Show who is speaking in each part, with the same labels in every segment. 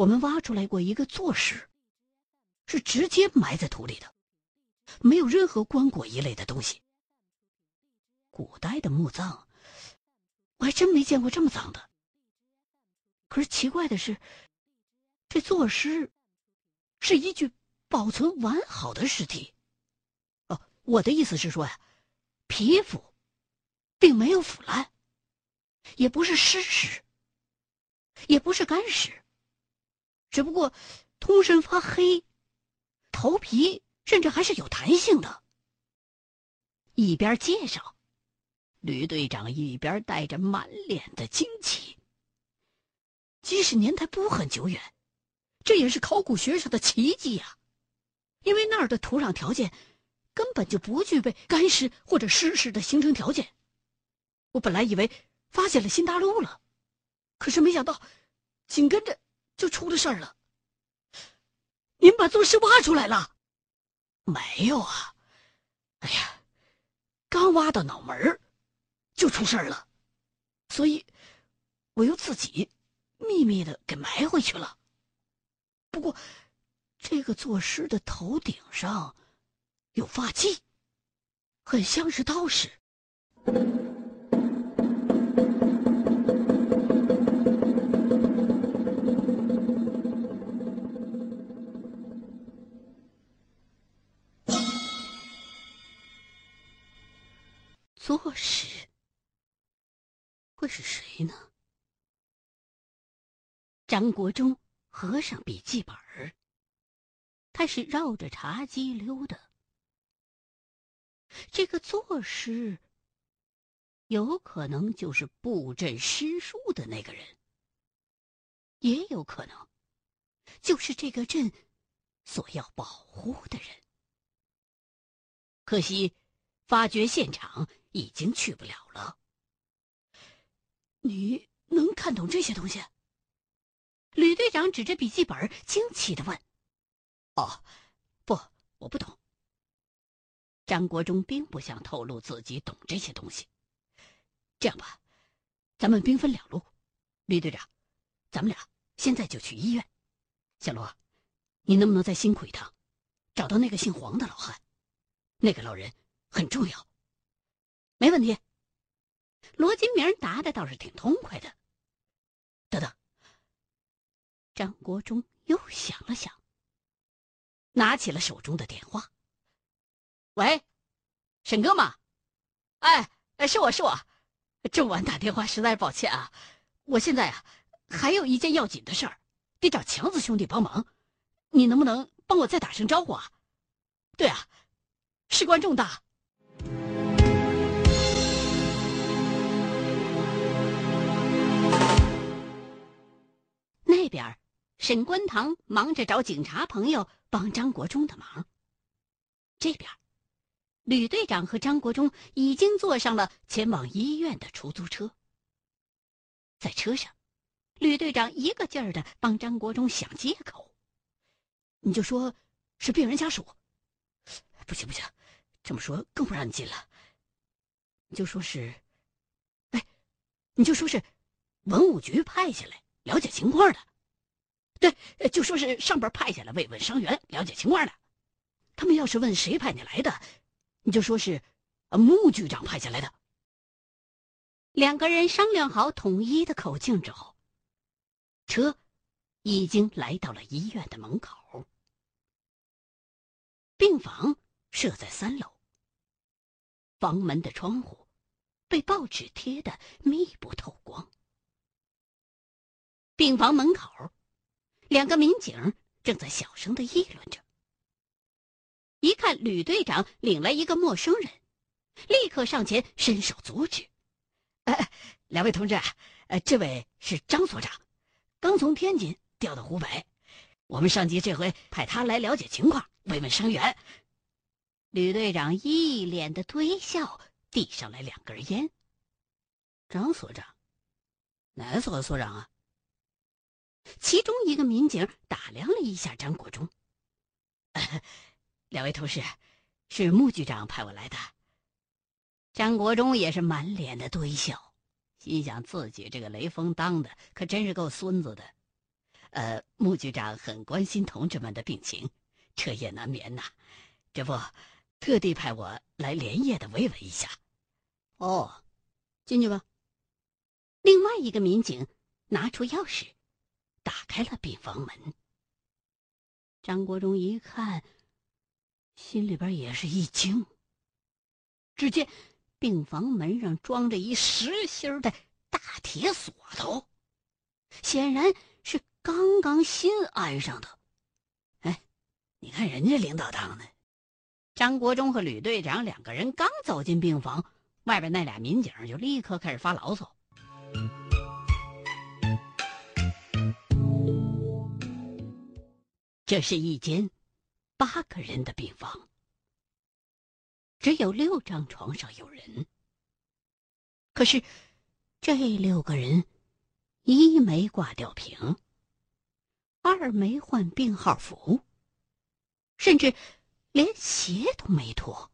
Speaker 1: 我们挖出来过一个坐尸，是直接埋在土里的，没有任何棺椁一类的东西。古代的墓葬，我还真没见过这么脏的。可是奇怪的是，这坐尸是一具保存完好的尸体。哦，我的意思是说呀，皮肤并没有腐烂，也不是湿尸，也不是干尸，只不过通身发黑，头皮甚至还是有弹性的。一边介绍。吕队长一边带着满脸的惊奇。即使年代不很久远，这也是考古学上的奇迹呀！因为那儿的土壤条件根本就不具备干湿或者湿湿的形成条件。我本来以为发现了新大陆了，可是没想到，紧跟着就出了事儿了。您把坐尸挖出来了？没有啊！哎呀，刚挖到脑门。就出事儿了，所以我又自己秘密的给埋回去了。不过，这个作尸的头顶上有发髻，很像是道士。作诗。会是谁呢？张国忠合上笔记本儿，开始绕着茶几溜达。这个作诗，有可能就是布阵施术的那个人，也有可能就是这个镇所要保护的人。可惜，发掘现场已经去不了了。你能看懂这些东西？吕队长指着笔记本，惊奇的问：“哦，不，我不懂。”张国忠并不想透露自己懂这些东西。这样吧，咱们兵分两路。吕队长，咱们俩现在就去医院。小罗，你能不能再辛苦一趟，找到那个姓黄的老汉？那个老人很重要。没问题。罗金明答的倒是挺痛快的。等等，张国忠又想了想，拿起了手中的电话。喂，沈哥吗？哎，是我是我，这么晚打电话实在抱歉啊。我现在啊，还有一件要紧的事儿，得找强子兄弟帮忙。你能不能帮我再打声招呼啊？对啊，事关重大。边，沈观堂忙着找警察朋友帮张国忠的忙。这边，吕队长和张国忠已经坐上了前往医院的出租车。在车上，吕队长一个劲儿的帮张国忠想借口：“你就说是病人家属，不行不行，这么说更不让你进了。你就说是，哎，你就说是文物局派下来。”了解情况的，对，就说是上边派下来慰问伤员、了解情况的。他们要是问谁派你来的，你就说是穆局长派下来的。两个人商量好统一的口径之后，车已经来到了医院的门口。病房设在三楼，房门的窗户被报纸贴得密不透光。病房门口，两个民警正在小声的议论着。一看吕队长领来一个陌生人，立刻上前伸手阻止。哎，两位同志，呃，这位是张所长，刚从天津调到湖北，我们上级这回派他来了解情况，慰问伤员。吕队长一脸的推笑，递上来两根烟。张所长，哪所的所长啊？其中一个民警打量了一下张国忠，两位同事，是穆局长派我来的。张国忠也是满脸的堆笑，心想自己这个雷锋当的可真是够孙子的。呃，穆局长很关心同志们的病情，彻夜难眠呐。这不，特地派我来连夜的慰问一下。
Speaker 2: 哦，进去吧。另外一个民警拿出钥匙，打开了病房门。张国忠一看，心里边也是一惊。只见病房门上装着一实心的大铁锁头，显然是刚刚新安上的。
Speaker 1: 哎，你看人家领导当的。
Speaker 2: 张国忠和吕队长两个人刚走进病房，外边那俩民警就立刻开始发牢骚。这是一间八个人的病房，只有六张床上有人。可是这六个人，一没挂吊瓶，二没换病号服，甚至连鞋都没脱。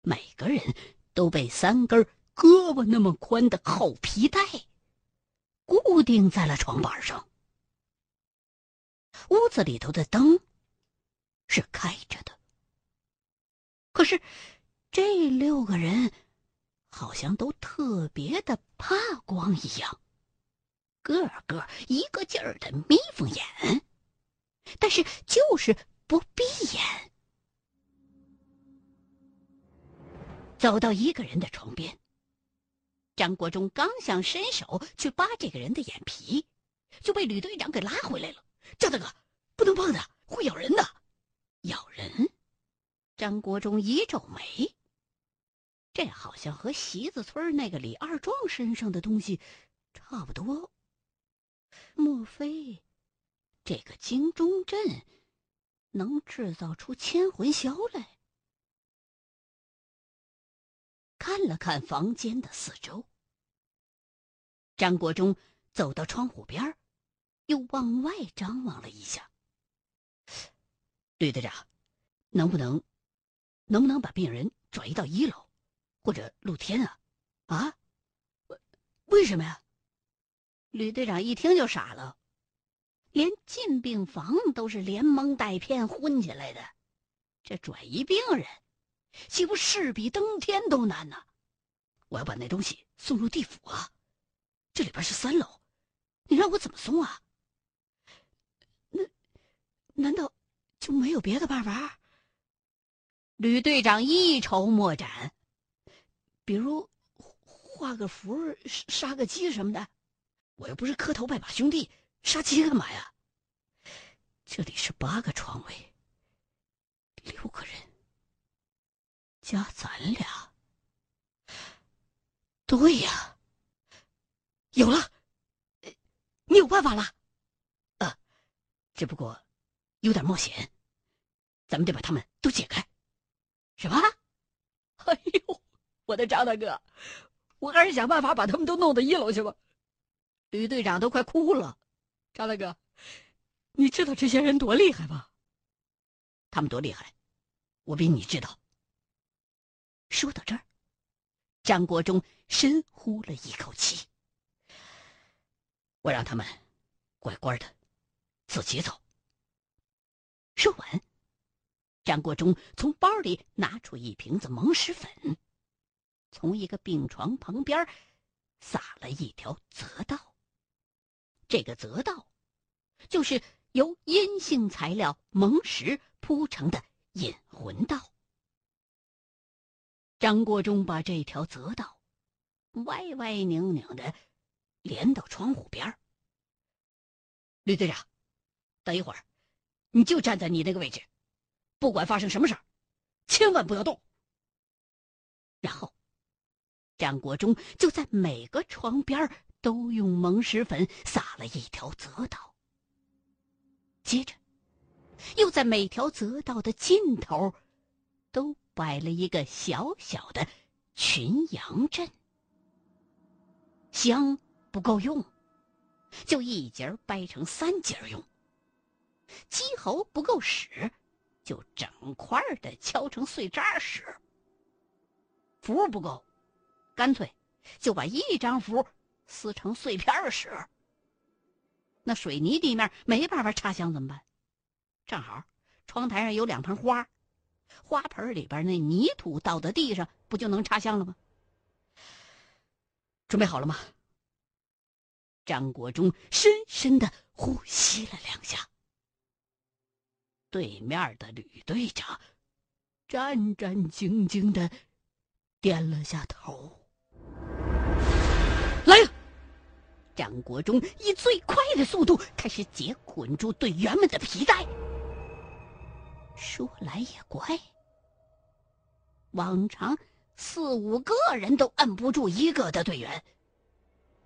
Speaker 2: 每个人都被三根胳膊那么宽的厚皮带固定在了床板上。屋子里头的灯是开着的，可是这六个人好像都特别的怕光一样，个个一个劲儿的眯缝眼，但是就是不闭眼。走到一个人的床边，张国忠刚想伸手去扒这个人的眼皮，就被吕队长给拉回来了。张大哥，不能碰他，会咬人的。咬人？张国忠一皱眉，这好像和席子村那个李二壮身上的东西差不多。莫非这个京中镇能制造出千魂销来？看了看房间的四周，张国忠走到窗户边儿。又往外张望了一下，
Speaker 1: 吕队长，能不能，能不能把病人转移到一楼，或者露天啊？啊？为为什么呀？
Speaker 2: 吕队长一听就傻了，连进病房都是连蒙带骗混起来的，这转移病人，岂不是比登天都难呢？
Speaker 1: 我要把那东西送入地府啊！这里边是三楼，你让我怎么送啊？难道就没有别的办法？
Speaker 2: 吕队长一筹莫展。
Speaker 1: 比如画个符、杀个鸡什么的。我又不是磕头拜把兄弟，杀鸡干嘛呀？这里是八个床位，六个人加咱俩。对呀，有了，你有办法了。啊，只不过。有点冒险，咱们得把他们都解开。
Speaker 2: 什么？哎呦，我的张大哥，我还是想办法把他们都弄到一楼去吧。吕队长都快哭了。张大哥，你知道这些人多厉害吗？
Speaker 1: 他们多厉害，我比你知道。说到这儿，张国忠深呼了一口气。我让他们乖乖的自己走。说完，张国忠从包里拿出一瓶子蒙石粉，从一个病床旁边撒了一条泽道。这个泽道，就是由阴性材料蒙石铺成的引魂道。张国忠把这条泽道歪歪拧拧的连到窗户边吕队长，等一会儿。你就站在你那个位置，不管发生什么事儿，千万不要动。然后，张国忠就在每个床边都用蒙石粉撒了一条泽道，接着，又在每条泽道的尽头，都摆了一个小小的群羊阵。香不够用，就一节掰成三节用。鸡喉不够使，就整块的敲成碎渣使；符不够，干脆就把一张符撕成碎片使。
Speaker 2: 那水泥地面没办法插香怎么办？正好窗台上有两盆花，花盆里边那泥土倒在地上，不就能插香了吗？准备好了吗？张国忠深深的呼吸了两下。对面的吕队长战战兢兢的点了下头。来了！张国忠以最快的速度开始解捆住队员们的皮带。说来也怪，往常四五个人都摁不住一个的队员，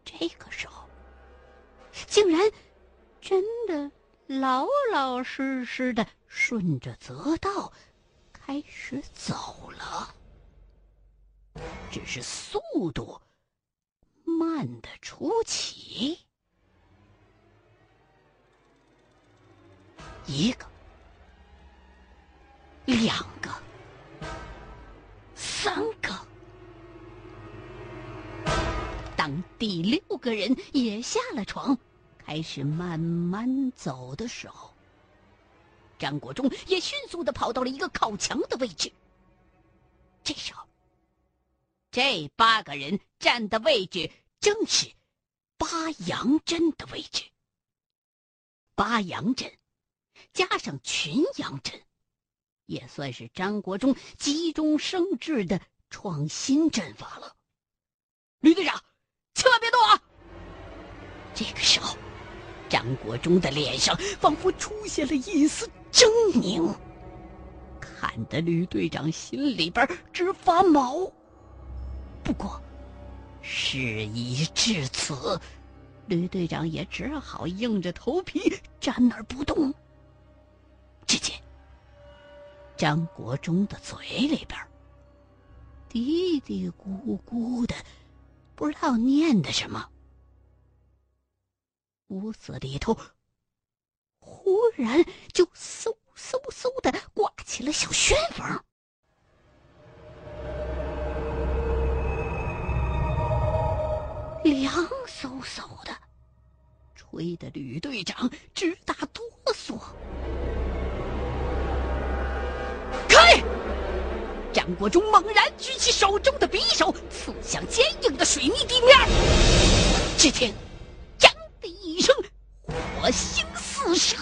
Speaker 2: 这个时候竟然真的老老实实的顺着泽道开始走了，只是速度。慢的出奇，一个，两个，三个。当第六个人也下了床，开始慢慢走的时候，张国忠也迅速的跑到了一个靠墙的位置。这时候，这八个人站的位置。正是八阳阵的位置。八阳阵加上群阳阵，也算是张国忠急中生智的创新阵法了。吕队长，千万别动啊！这个时候，张国忠的脸上仿佛出现了一丝狰狞，看得吕队长心里边直发毛。不过。事已至此，吕队长也只好硬着头皮站那儿不动。只见张国忠的嘴里边嘀嘀咕咕的，不知道念的什么。屋子里头忽然就嗖嗖嗖的刮起了小旋风。凉飕飕的，吹得吕队长直打哆嗦。开！张国忠猛然举起手中的匕首，刺向坚硬的水泥地面。只听“锵”的一声，火星四射，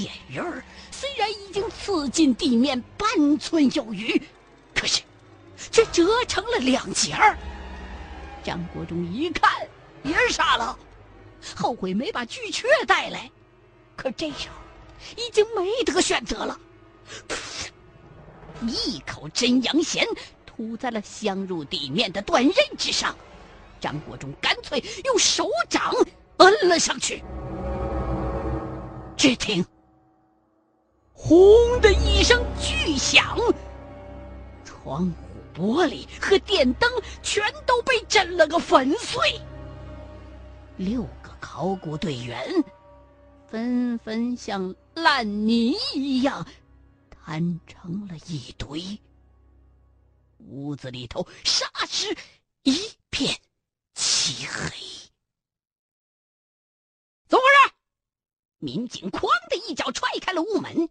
Speaker 2: 剑刃儿虽然已经刺进地面半寸有余，可是却折成了两截儿。张国忠一看也傻了，后悔没把巨阙带来。可这时候已经没得选择了，一口真阳弦吐在了镶入地面的断刃之上。张国忠干脆用手掌摁了上去。只听“轰”的一声巨响，窗户。玻璃和电灯全都被震了个粉碎，六个考古队员纷纷像烂泥一样摊成了一堆。屋子里头霎时一片漆黑。怎么回事？民警哐的一脚踹开了屋门。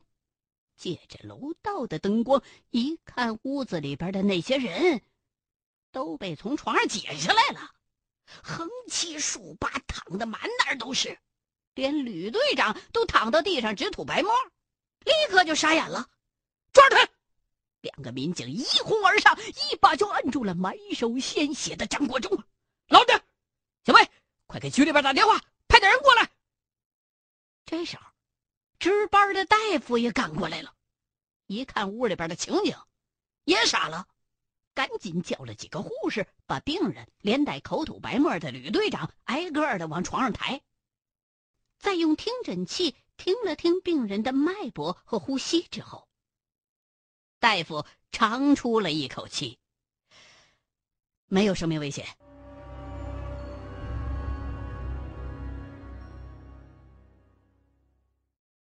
Speaker 2: 借着楼道的灯光，一看屋子里边的那些人，都被从床上解下来了，横七竖八躺的满哪儿都是，连吕队长都躺到地上直吐白沫，立刻就傻眼了。抓他！两个民警一哄而上，一把就按住了满手鲜血的张国忠。老实，小魏，快给局里边打电话，派点人过来。这时候。值班的大夫也赶过来了，一看屋里边的情景，也傻了，赶紧叫了几个护士，把病人连带口吐白沫的吕队长挨个的往床上抬，再用听诊器听了听病人的脉搏和呼吸之后，大夫长出了一口气，没有生命危险。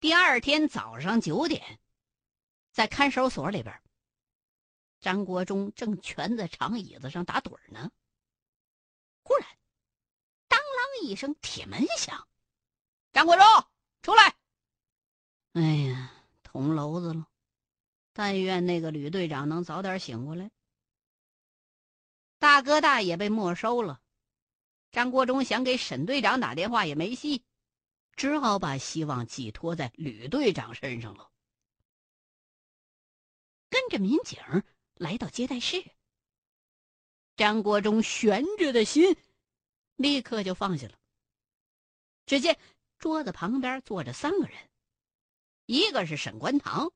Speaker 2: 第二天早上九点，在看守所里边，张国忠正蜷在长椅子上打盹呢。忽然，当啷一声，铁门响，张国忠，出来！哎呀，捅娄子了！但愿那个吕队长能早点醒过来。大哥大也被没收了，张国忠想给沈队长打电话也没戏，只好把希望寄托在吕队长身上了。跟着民警来到接待室，张国忠悬着的心立刻就放下了。只见桌子旁边坐着三个人，一个是沈观堂。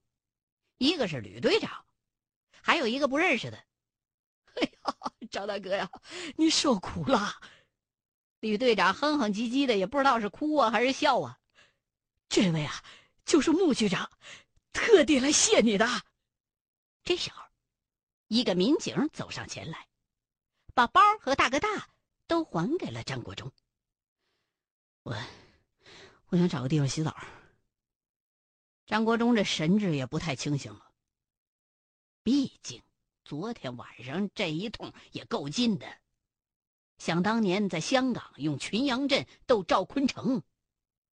Speaker 2: 一个是吕队长，还有一个不认识的。
Speaker 1: 哎呀，张大哥呀，你受苦了！
Speaker 2: 吕队长哼哼唧唧的，也不知道是哭啊还是笑啊。
Speaker 1: 这位啊，就是穆局长，特地来谢你的。
Speaker 2: 这时候，一个民警走上前来，把包和大哥大都还给了张国忠。
Speaker 1: 我，我想找个地方洗澡。
Speaker 2: 张国忠这神志也不太清醒了。毕竟昨天晚上这一通也够劲的。想当年在香港用群羊阵斗赵坤城，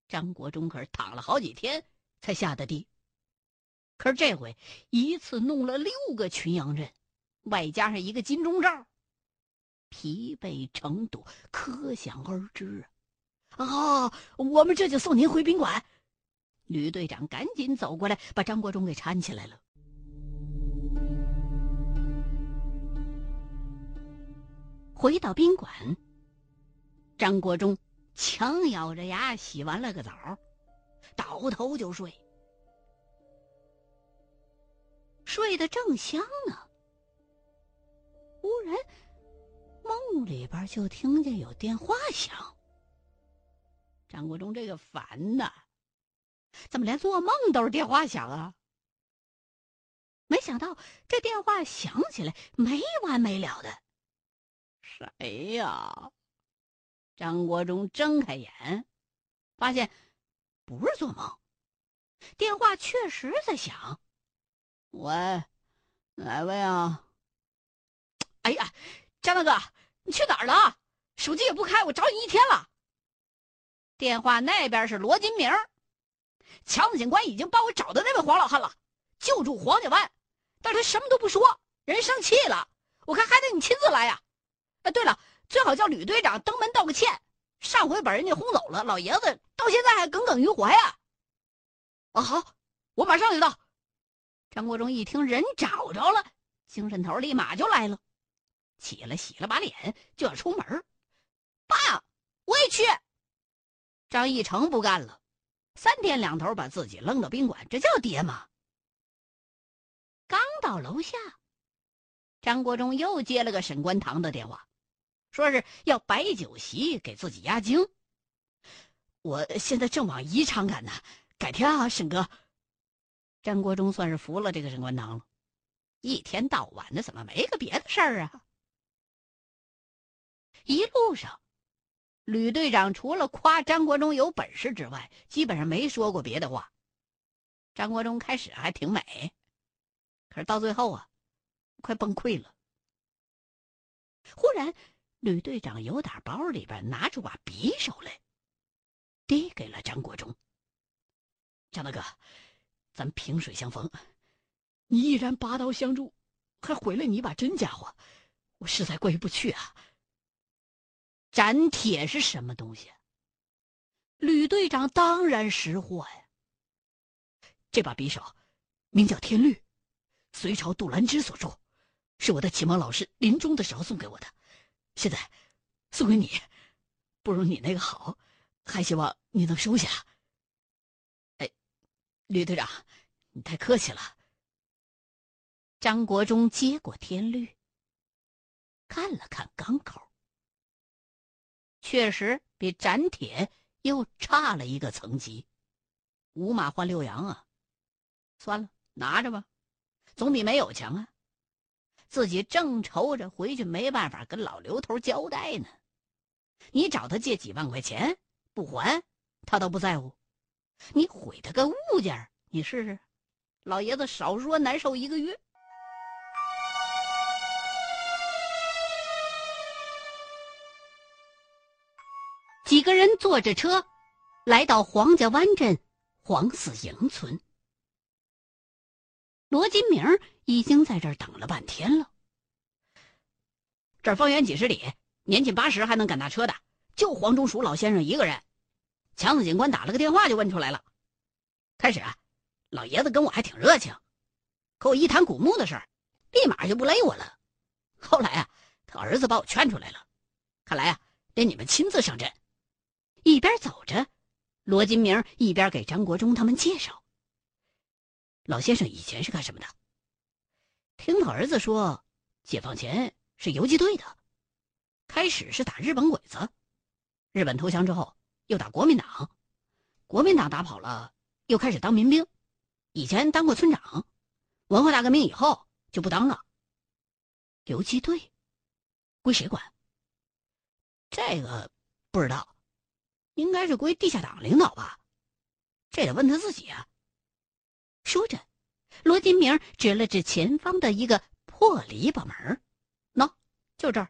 Speaker 2: 张国忠可是躺了好几天才下的地。可是这回一次弄了六个群羊阵，外加上一个金钟罩，疲惫程度可想而知
Speaker 1: 啊！啊，我们这就送您回宾馆。
Speaker 2: 吕队长赶紧走过来，把张国忠给搀起来了。回到宾馆，张国忠强咬着牙洗完了个澡，倒头就睡。睡得正香呢，忽然梦里边就听见有电话响。张国忠这个烦呐！怎么连做梦都是电话响啊？没想到这电话响起来没完没了的。谁呀？张国忠睁开眼，发现不是做梦，电话确实在响。喂，哪位啊？哎呀，张大哥，你去哪儿了？手机也不开，我找你一天了。电话那边是罗金明。强子警官已经帮我找到那位黄老汉了，就住黄家湾，但是他什么都不说，人生气了。我看还得你亲自来呀。哎，对了，最好叫吕队长登门道个歉，上回把人家轰走了，老爷子到现在还耿耿于怀啊。哦，好，我马上就到。张国忠一听人找着了，精神头立马就来了，起来洗了把脸就要出门。爸，我也去。张义成不干了。三天两头把自己扔到宾馆，这叫爹吗？刚到楼下，张国忠又接了个沈观堂的电话，说是要摆酒席给自己压惊。
Speaker 1: 我现在正往宜昌赶呢，改天啊，沈哥。
Speaker 2: 张国忠算是服了这个沈关堂了，一天到晚的怎么没个别的事儿啊？一路上。吕队长除了夸张国忠有本事之外，基本上没说过别的话。张国忠开始还挺美，可是到最后啊，快崩溃了。忽然，吕队长由打包里边拿出把匕首来，递给了张国忠。
Speaker 1: 张大哥，咱萍水相逢，你毅然拔刀相助，还毁了你一把真家伙，我实在过意不去啊。
Speaker 2: 斩铁是什么东西？吕队长当然识货呀。
Speaker 1: 这把匕首名叫天律，隋朝杜兰之所铸，是我的启蒙老师临终的时候送给我的。现在送给你，不如你那个好，还希望你能收下。哎，吕队长，你太客气了。
Speaker 2: 张国忠接过天律，看了看钢口。确实比斩铁又差了一个层级，五马换六羊啊！算了，拿着吧，总比没有强啊！自己正愁着回去没办法跟老刘头交代呢。你找他借几万块钱不还，他都不在乎；你毁他个物件，你试试，老爷子少说难受一个月。几个人坐着车，来到黄家湾镇黄四营村。罗金明已经在这儿等了半天了。这儿方圆几十里，年近八十还能赶大车的，就黄忠淑老先生一个人。强子警官打了个电话就问出来了。开始啊，老爷子跟我还挺热情，可我一谈古墓的事儿，立马就不勒我了。后来啊，他儿子把我劝出来了。看来啊，得你们亲自上阵。一边走着，罗金明一边给张国忠他们介绍。老先生以前是干什么的？听他儿子说，解放前是游击队的，开始是打日本鬼子，日本投降之后又打国民党，国民党打跑了，又开始当民兵，以前当过村长，文化大革命以后就不当了。游击队归谁管？这个不知道，应该是归地下党领导吧，这得问他自己啊。说着，罗金明指了指前方的一个破篱笆门，喏，就这儿。